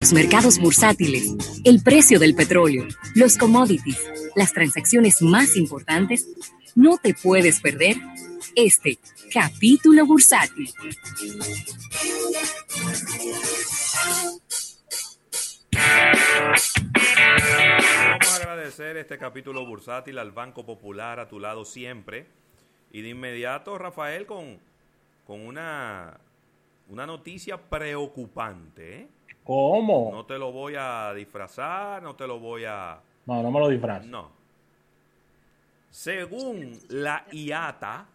Los mercados bursátiles, el precio del petróleo, los commodities, las transacciones más importantes, no te puedes perder este capítulo bursátil. Vamos a agradecer este capítulo bursátil al Banco Popular a tu lado siempre. Y de inmediato, Rafael, con, con una, una noticia preocupante. ¿eh? ¿Cómo? No te lo voy a disfrazar, no te lo voy a... No, no me lo disfraces. No. Según la IATA,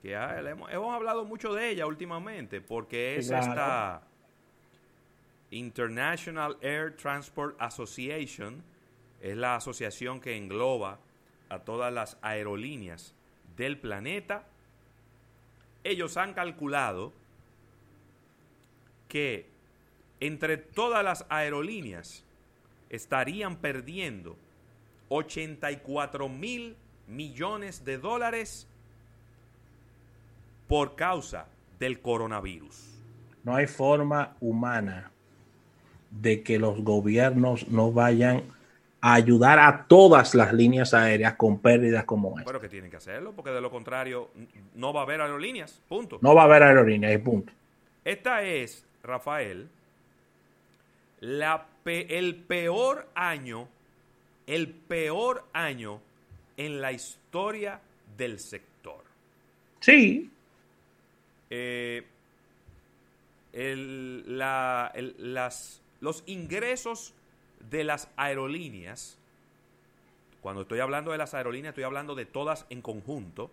que hemos, hemos hablado mucho de ella últimamente, porque es claro. esta International Air Transport Association, es la asociación que engloba a todas las aerolíneas del planeta. Ellos han calculado que entre todas las aerolíneas estarían perdiendo 84 mil millones de dólares por causa del coronavirus. No hay forma humana de que los gobiernos no vayan a ayudar a todas las líneas aéreas con pérdidas como esta. Pero que tienen que hacerlo, porque de lo contrario no va a haber aerolíneas. Punto. No va a haber aerolíneas punto. Esta es, Rafael, la pe- el peor año, el peor año en la historia del sector. Sí, Eh, el- la- el- las, los ingresos de las aerolíneas, cuando estoy hablando de las aerolíneas, estoy hablando de todas en conjunto,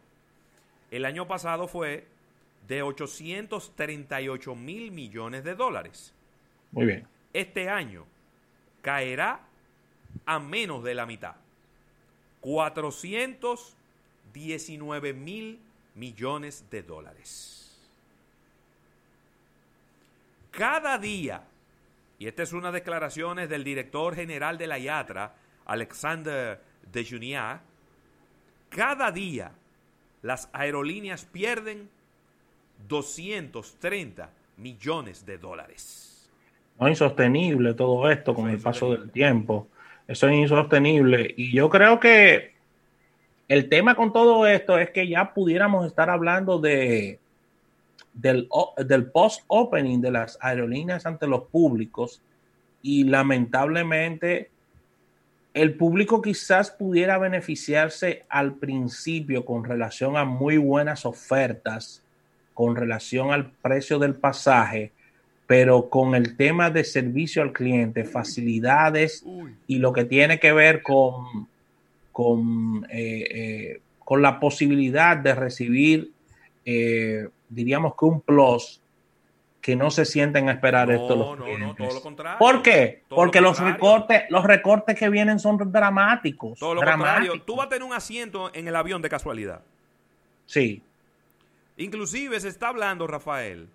el año pasado fue de 838 mil millones de dólares. muy bien. Este año caerá a menos de la mitad. 419 mil millones de dólares. Cada día, y esta es una declaraciones del director general de la IATRA, Alexander de Juniat, cada día las aerolíneas pierden 230 millones de dólares. No es insostenible todo esto con el paso del tiempo. Eso es insostenible. Y yo creo que el tema con todo esto es que ya pudiéramos estar hablando de del, del post-opening de las aerolíneas ante los públicos y lamentablemente el público quizás pudiera beneficiarse al principio con relación a muy buenas ofertas, con relación al precio del pasaje, pero con el tema de servicio al cliente, facilidades y lo que tiene que ver con, con, eh, eh, con la posibilidad de recibir, eh, diríamos que un plus que no se sienten a esperar No, esto los no, no, todo lo contrario. ¿Por qué? Todo lo Porque los recortes, los recortes que vienen son dramáticos. Todo lo dramáticos. contrario. Tú vas a tener un asiento en el avión de casualidad. Sí, Inclusive se está hablando, Rafael,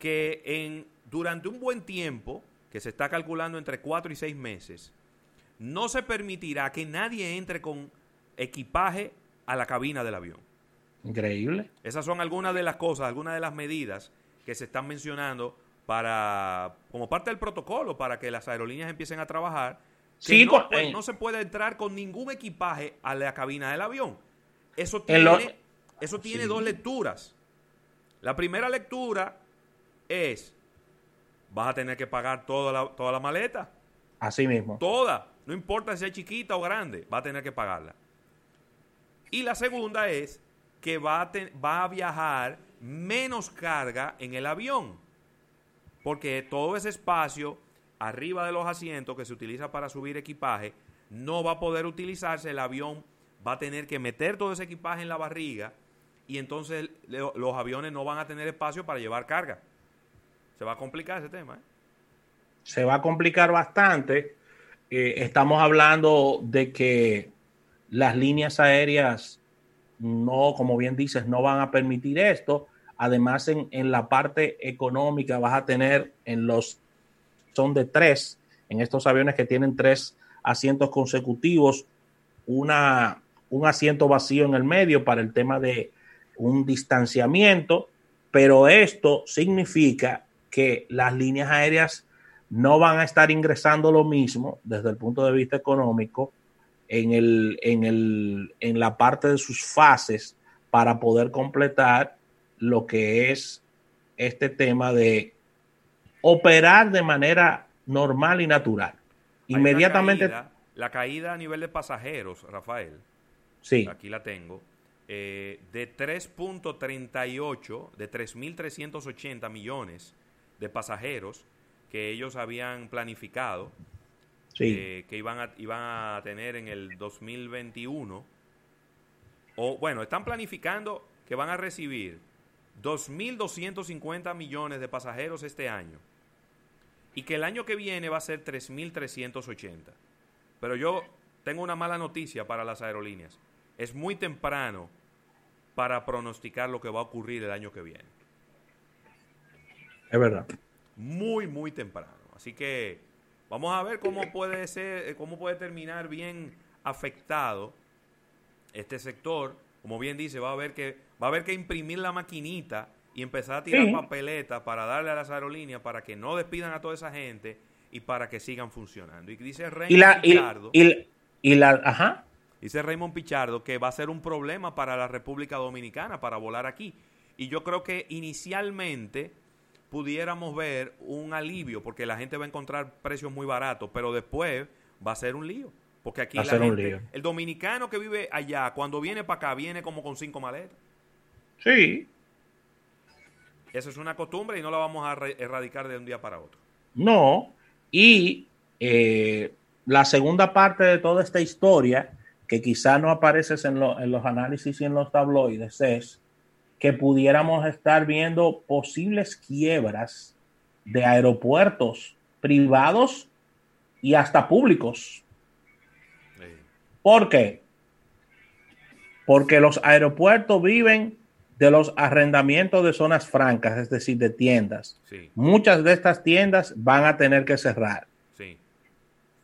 que en, durante un buen tiempo, que se está calculando entre cuatro y seis meses, no se permitirá que nadie entre con equipaje a la cabina del avión. increíble. Esas son algunas de las cosas, algunas de las medidas que se están mencionando para, como parte del protocolo, para que las aerolíneas empiecen a trabajar. Sí, no, con- eh. no se puede entrar con ningún equipaje a la cabina del avión. Eso En tiene, lo- eso tiene Sí. dos lecturas. La primera lectura es, vas a tener que pagar toda la, toda la maleta, Así mismo. toda, no importa si es chiquita o grande, va a tener que pagarla. Y la segunda es que va a, te- va a viajar menos carga en el avión, porque todo ese espacio arriba de los asientos que se utiliza para subir equipaje no va a poder utilizarse, el avión va a tener que meter todo ese equipaje en la barriga y entonces le- los aviones no van a tener espacio para llevar carga. Se va a complicar ese tema. ¿eh? se va a complicar bastante. Eh, estamos hablando de que las líneas aéreas no, como bien dices, no van a permitir esto. Además, en, en la parte económica vas a tener en los, son de tres, en estos aviones que tienen tres asientos consecutivos, una, un asiento vacío en el medio para el tema de un distanciamiento, pero esto significa que las líneas aéreas no van a estar ingresando lo mismo desde el punto de vista económico en, el, en, el, en la parte de sus fases para poder completar lo que es este tema de operar de manera normal y natural. Inmediatamente. la caída a nivel de pasajeros, Rafael. Sí. Aquí la tengo. Eh, de 3.38, de 3.380 millones de pasajeros que ellos habían planificado eh, que iban a, iban a tener en el 2021. O bueno, están planificando que van a recibir 2.250 millones de pasajeros este año y que el año que viene va a ser 3.380. Pero yo tengo una mala noticia para las aerolíneas. Es muy temprano para pronosticar lo que va a ocurrir el año que viene. Es verdad. Muy, muy temprano. Así que vamos a ver cómo puede ser, cómo puede terminar bien afectado este sector. Como bien dice, va a haber que, va a haber que imprimir la maquinita y empezar a tirar papeletas para darle a las aerolíneas para que no despidan a toda esa gente y para que sigan funcionando. Y dice Raymond Pichardo. Y, la, ajá. Dice Raymond Pichardo que va a ser un problema para la República Dominicana para volar aquí. Y yo creo que inicialmente pudiéramos ver un alivio porque la gente va a encontrar precios muy baratos, pero después va a ser un lío. Porque aquí la gente, el dominicano que vive allá, cuando viene para acá, viene como con cinco maletas. Sí, eso es una costumbre y no la vamos a erradicar de un día para otro. No, y eh, la segunda parte de toda esta historia, que quizá no aparece en, los análisis y en los tabloides, es que pudiéramos estar viendo posibles quiebras de aeropuertos privados y hasta públicos. ¿Por qué? Porque los aeropuertos viven de los arrendamientos de zonas francas, es decir, de tiendas. Muchas de estas tiendas van a tener que cerrar.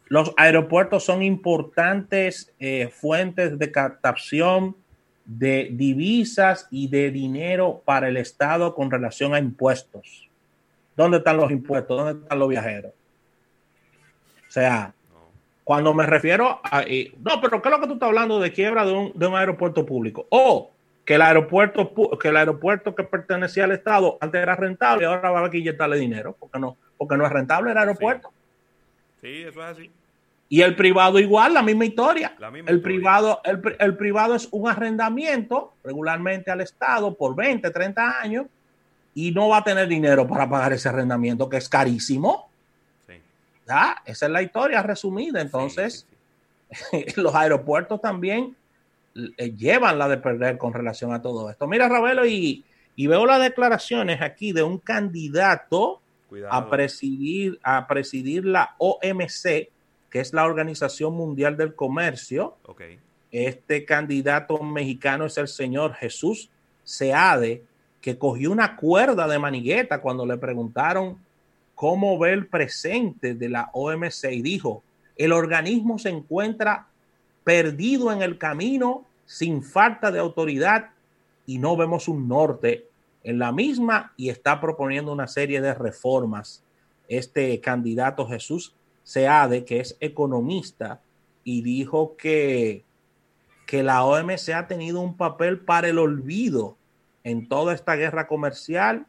Los aeropuertos son importantes eh, fuentes de captación de divisas y de dinero para el Estado con relación a impuestos. ¿Dónde están los impuestos? ¿Dónde están los viajeros? O sea, cuando me refiero a... no, pero ¿qué es lo que tú estás hablando de quiebra de un, de un aeropuerto público? O que el aeropuerto que el aeropuerto que pertenecía al Estado antes era rentable y ahora va a inyectarle dinero porque no porque no es rentable el aeropuerto. Sí, eso es así. Y el privado igual, la misma historia. el privado el, privado es un arrendamiento regularmente al Estado por 20, 30 años y no va a tener dinero para pagar ese arrendamiento que es carísimo. Sí. Esa es la historia resumida. Entonces, los aeropuertos también eh, llevan la de perder con relación a todo esto. Mira, Ravelo, y, veo las declaraciones aquí de un candidato a presidir, a presidir la OMC, que es la Organización Mundial del Comercio. Este candidato mexicano es el señor Jesús Seade, que cogió una cuerda de manigueta cuando le preguntaron cómo ve el presente de la OMC y dijo, el organismo se encuentra perdido en el camino, sin falta de autoridad y no vemos un norte en la misma y está proponiendo una serie de reformas. Este candidato Jesús Seade, que es economista, y dijo que, que la OMC ha tenido un papel para el olvido en toda esta guerra comercial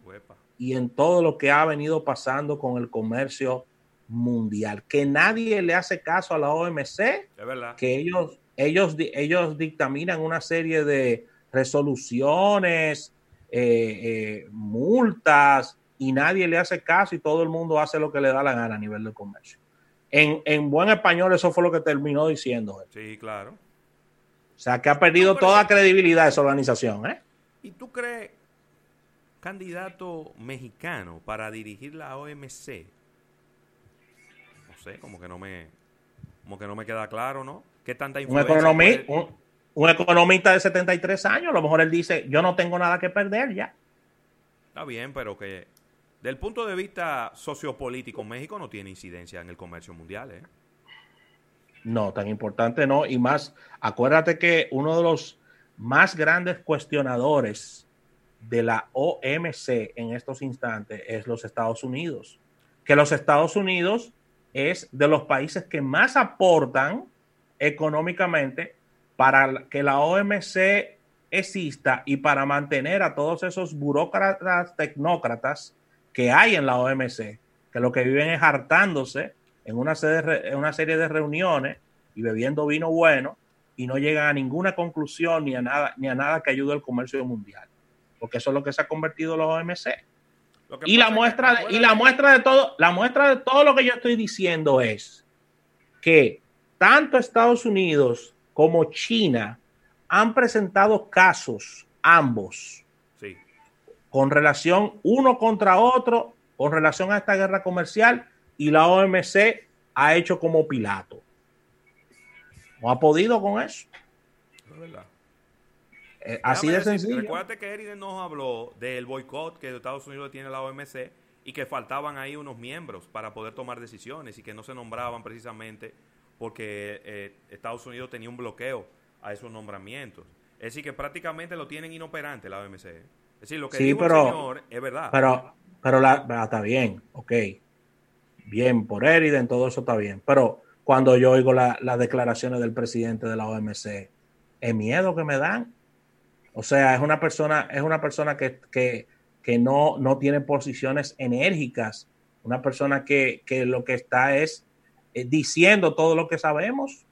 y en todo lo que ha venido pasando con el comercio mundial, que nadie le hace caso a la OMC, que ellos, ellos, ellos dictaminan una serie de resoluciones, eh, eh, multas, y nadie le hace caso y todo el mundo hace lo que le da la gana a nivel de comercio. En, buen español eso fue lo que terminó diciendo. Sí, claro. O sea, que ha perdido toda credibilidad esa organización. ¿eh? ¿Y tú crees, candidato mexicano para dirigir la OMC, como que no me, como que no me queda claro, ¿no? ¿Qué tanta influencia? Un, un, economista de 73 años, a lo mejor él dice, yo no tengo nada que perder ya. Está bien, pero que del punto de vista sociopolítico, México no tiene incidencia en el comercio mundial, ¿eh? No, tan importante no. Y más, acuérdate que uno de los más grandes cuestionadores de la OMC en estos instantes es los Estados Unidos. Que los Estados Unidos es de los países que más aportan económicamente para que la OMC exista y para mantener a todos esos burócratas, tecnócratas que hay en la OMC, que lo que viven es hartándose en una, serie, en una serie de reuniones y bebiendo vino bueno y no llegan a ninguna conclusión ni a nada, ni a nada que ayude al comercio mundial. Porque eso es lo que se ha convertido la OMC. Y la muestra, y la muestra de todo, la muestra de todo lo que yo estoy diciendo es que tanto Estados Unidos como China han presentado casos, ambos, con relación uno contra otro, con relación a esta guerra comercial, y la OMC ha hecho como Pilato. No ha podido con eso. Eh, así de sencillo. Recuerda que Eriden nos habló del boicot que Estados Unidos tiene la OMC y que faltaban ahí unos miembros para poder tomar decisiones y que no se nombraban precisamente porque eh, Estados Unidos tenía un bloqueo a esos nombramientos. Es decir, que prácticamente lo tienen inoperante la OMC. Es decir, lo que sí, pero, el señor es verdad. Pero, pero la, está bien, ok. Bien, por Eriden, todo eso está bien. Pero cuando yo oigo las declaraciones del presidente de la OMC, el miedo que me dan. O sea, es una persona, es una persona que, que, no, no tiene posiciones enérgicas, una persona que, que lo que está es eh, diciendo todo lo que sabemos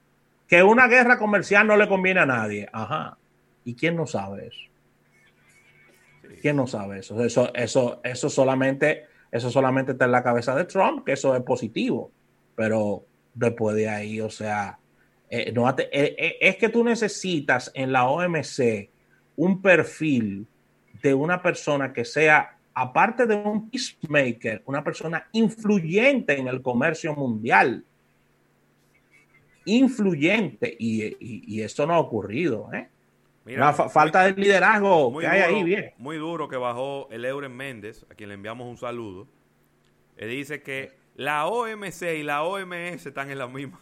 que una guerra comercial no le conviene a nadie. Ajá. ¿Y quién no sabe eso? ¿Quién no sabe eso? Eso, eso, eso solamente, eso solamente está en la cabeza de Trump, que eso es positivo. Pero después de ahí, o sea, eh, no, eh, eh, es que tú necesitas en la OMC un perfil de una persona que sea, aparte de un peacemaker, una persona influyente en el comercio mundial influyente y, esto no ha ocurrido. ¿eh? Mira, falta de liderazgo que hay ahí, bien. Muy duro que bajó el Euren Méndez, a quien le enviamos un saludo. Él dice que la OMC y la OMS están en la misma.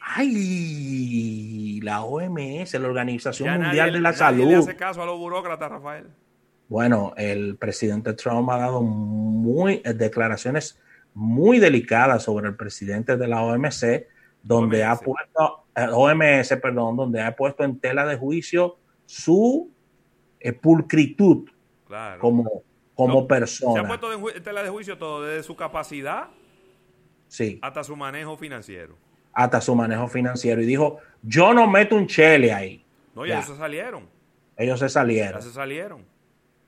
Ay, la OMS, la Organización Mundial de la Salud. Le hace caso a los burócratas, Rafael. Bueno, el presidente Trump ha dado muy declaraciones muy delicadas sobre el presidente de la OMC donde ha puesto, eh, OMS, perdón, donde ha puesto en tela de juicio su eh, pulcritud como, como persona. Se ha puesto en tela de juicio todo, desde su capacidad sí. hasta su manejo financiero. Hasta su manejo financiero. Y dijo, yo no meto un chele ahí. No, y ellos se salieron. Ellos se salieron. Ya se salieron.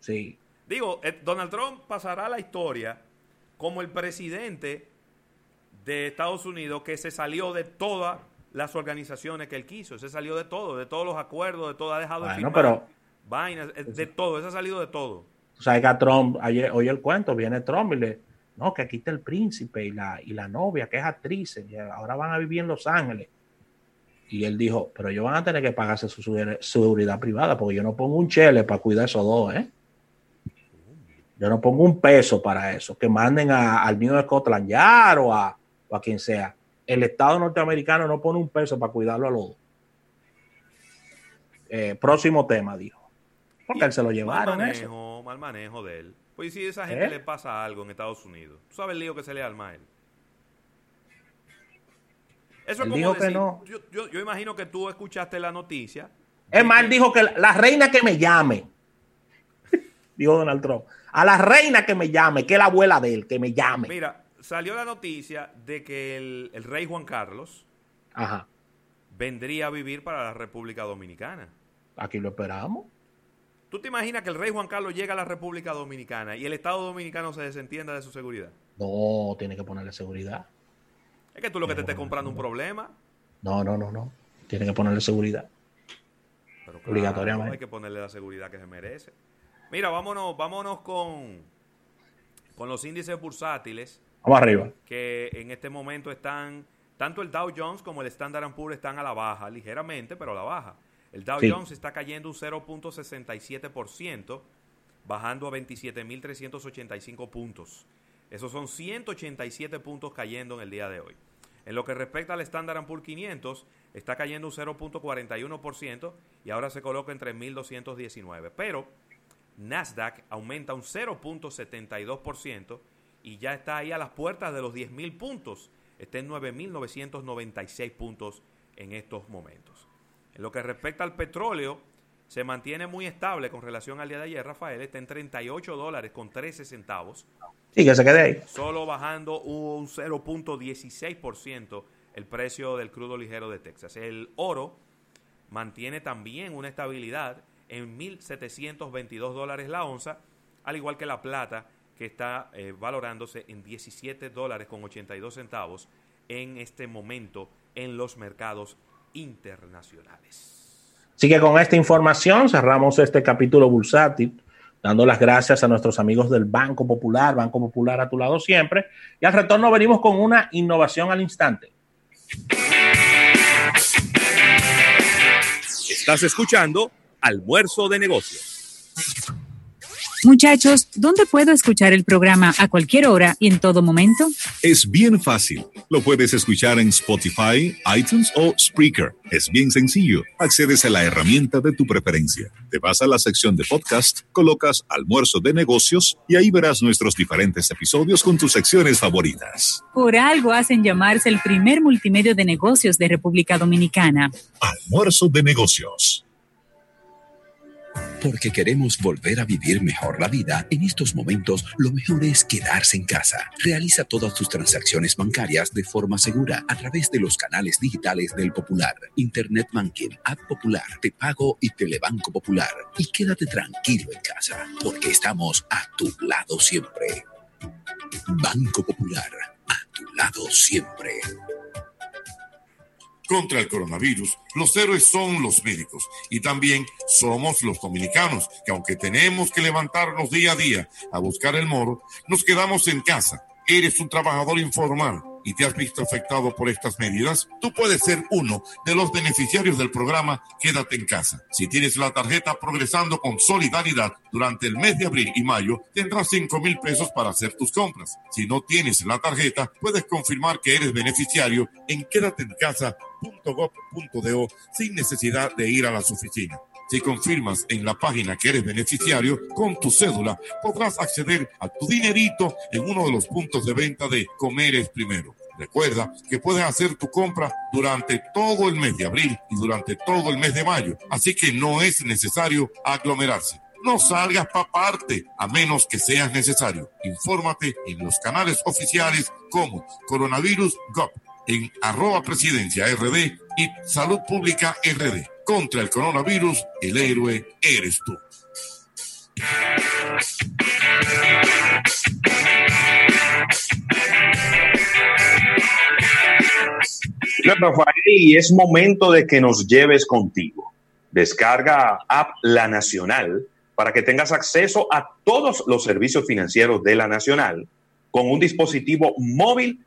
Sí. Digo, eh, Donald Trump pasará la historia como el presidente de Estados Unidos que se salió de todas las organizaciones que él quiso, se salió de todo, de todos los acuerdos, de todo, ha dejado de pero, vainas, de todo, se ha salido de todo. O sea, que a Trump, ayer, oye el cuento, viene Trump y le, no, que aquí está el príncipe y la, y la novia, que es actriz, y ahora van a vivir en Los Ángeles. Y él dijo, pero ellos van a tener que pagarse su, seguridad privada, porque yo no pongo un chele para cuidar esos dos, ¿eh? Yo no pongo un peso para eso. Que manden al New de Scotland Yard o a, a quien sea. El Estado norteamericano no pone un peso para cuidarlo a los eh, próximo tema, dijo. Porque él se lo llevaron. Mal manejo, mal manejo de él. Pues si a esa gente ¿Eh? le pasa algo en Estados Unidos, tú sabes el lío que se le arma a él. Eso es como decir, no. yo, yo, imagino que tú escuchaste la noticia. Es más, él dijo que la, reina que me llame, dijo Donald Trump, a la reina que me llame, que es la abuela de él, que me llame. Mira, salió la noticia de que el, rey Juan Carlos vendría a vivir para la República Dominicana. Aquí lo esperamos. ¿Tú te imaginas que el rey Juan Carlos llega a la República Dominicana y el Estado Dominicano se desentienda de su seguridad? No, tiene que ponerle seguridad. Es que tú lo que te estés comprando un problema. No, no, no, no. Tiene que ponerle seguridad. Pero Obligatoriamente. Hay que ponerle la seguridad que se merece. Mira, vámonos, vámonos con, con los índices bursátiles Vamos arriba. Que en este momento están, tanto el Dow Jones como el Standard Poor's están a la baja, ligeramente, pero a la baja. El Dow Jones está cayendo un 0.67%, bajando a 27.385 puntos. Esos son 187 puntos cayendo en el día de hoy. En lo que respecta al Standard Poor's 500, está cayendo un 0.41% y ahora se coloca en 3.219. Pero Nasdaq aumenta un 0.72% y ya está ahí a las puertas de los 10.000 puntos. Está en 9.996 puntos en estos momentos. En lo que respecta al petróleo, se mantiene muy estable con relación al día de ayer, Rafael. Está en 38 dólares con 13 centavos. Sí, que se quede ahí. Solo bajando un 0.16% el precio del crudo ligero de Texas. El oro mantiene también una estabilidad en 1.722 dólares la onza, al igual que la plata, que está eh, valorándose en 17 dólares con 82 centavos en este momento en los mercados internacionales. Así que con esta información cerramos este capítulo bursátil, dando las gracias a nuestros amigos del Banco Popular, Banco Popular a tu lado siempre. Y al retorno venimos con una innovación al instante. Estás escuchando Almuerzo de Negocios. Muchachos, ¿dónde puedo escuchar el programa a cualquier hora y en todo momento? Es bien fácil. Lo puedes escuchar en Spotify, iTunes o Spreaker. Es bien sencillo. Accedes a la herramienta de tu preferencia. Te vas a la sección de podcast, colocas almuerzo de negocios y ahí verás nuestros diferentes episodios con tus secciones favoritas. Por algo hacen llamarse el primer multimedio de negocios de República Dominicana. Almuerzo de negocios porque queremos volver a vivir mejor la vida, en estos momentos lo mejor es quedarse en casa. Realiza todas tus transacciones bancarias de forma segura a través de los canales digitales del Popular, Internet Banking, App Popular, Te Pago y Telebanco Popular. Y quédate tranquilo en casa, porque estamos a tu lado siempre. Banco Popular, a tu lado siempre. Contra el coronavirus, los héroes son los médicos y también somos los dominicanos, que aunque tenemos que levantarnos día a día a buscar el moro, nos quedamos en casa. Eres un trabajador informal y te has visto afectado por estas medidas, tú puedes ser uno de los beneficiarios del programa Quédate en casa. Si tienes la tarjeta Progresando con Solidaridad durante el mes de abril y mayo, tendrás 5 mil pesos para hacer tus compras. Si no tienes la tarjeta, puedes confirmar que eres beneficiario en quédateencasa.gov.do sin necesidad de ir a las oficinas. Si confirmas en la página que eres beneficiario con tu cédula, podrás acceder a tu dinerito en uno de los puntos de venta de Comeres Primero. Recuerda que puedes hacer tu compra durante todo el mes de abril y durante todo el mes de mayo, así que no es necesario aglomerarse. No salgas para parte a menos que seas necesario. Infórmate en los canales oficiales como Coronavirus Gov, en arroba presidencia RD y Salud Pública RD. Contra el coronavirus, el héroe eres tú. Rafael, y es momento de que nos lleves contigo. Descarga app La Nacional para que tengas acceso a todos los servicios financieros de La Nacional con un dispositivo móvil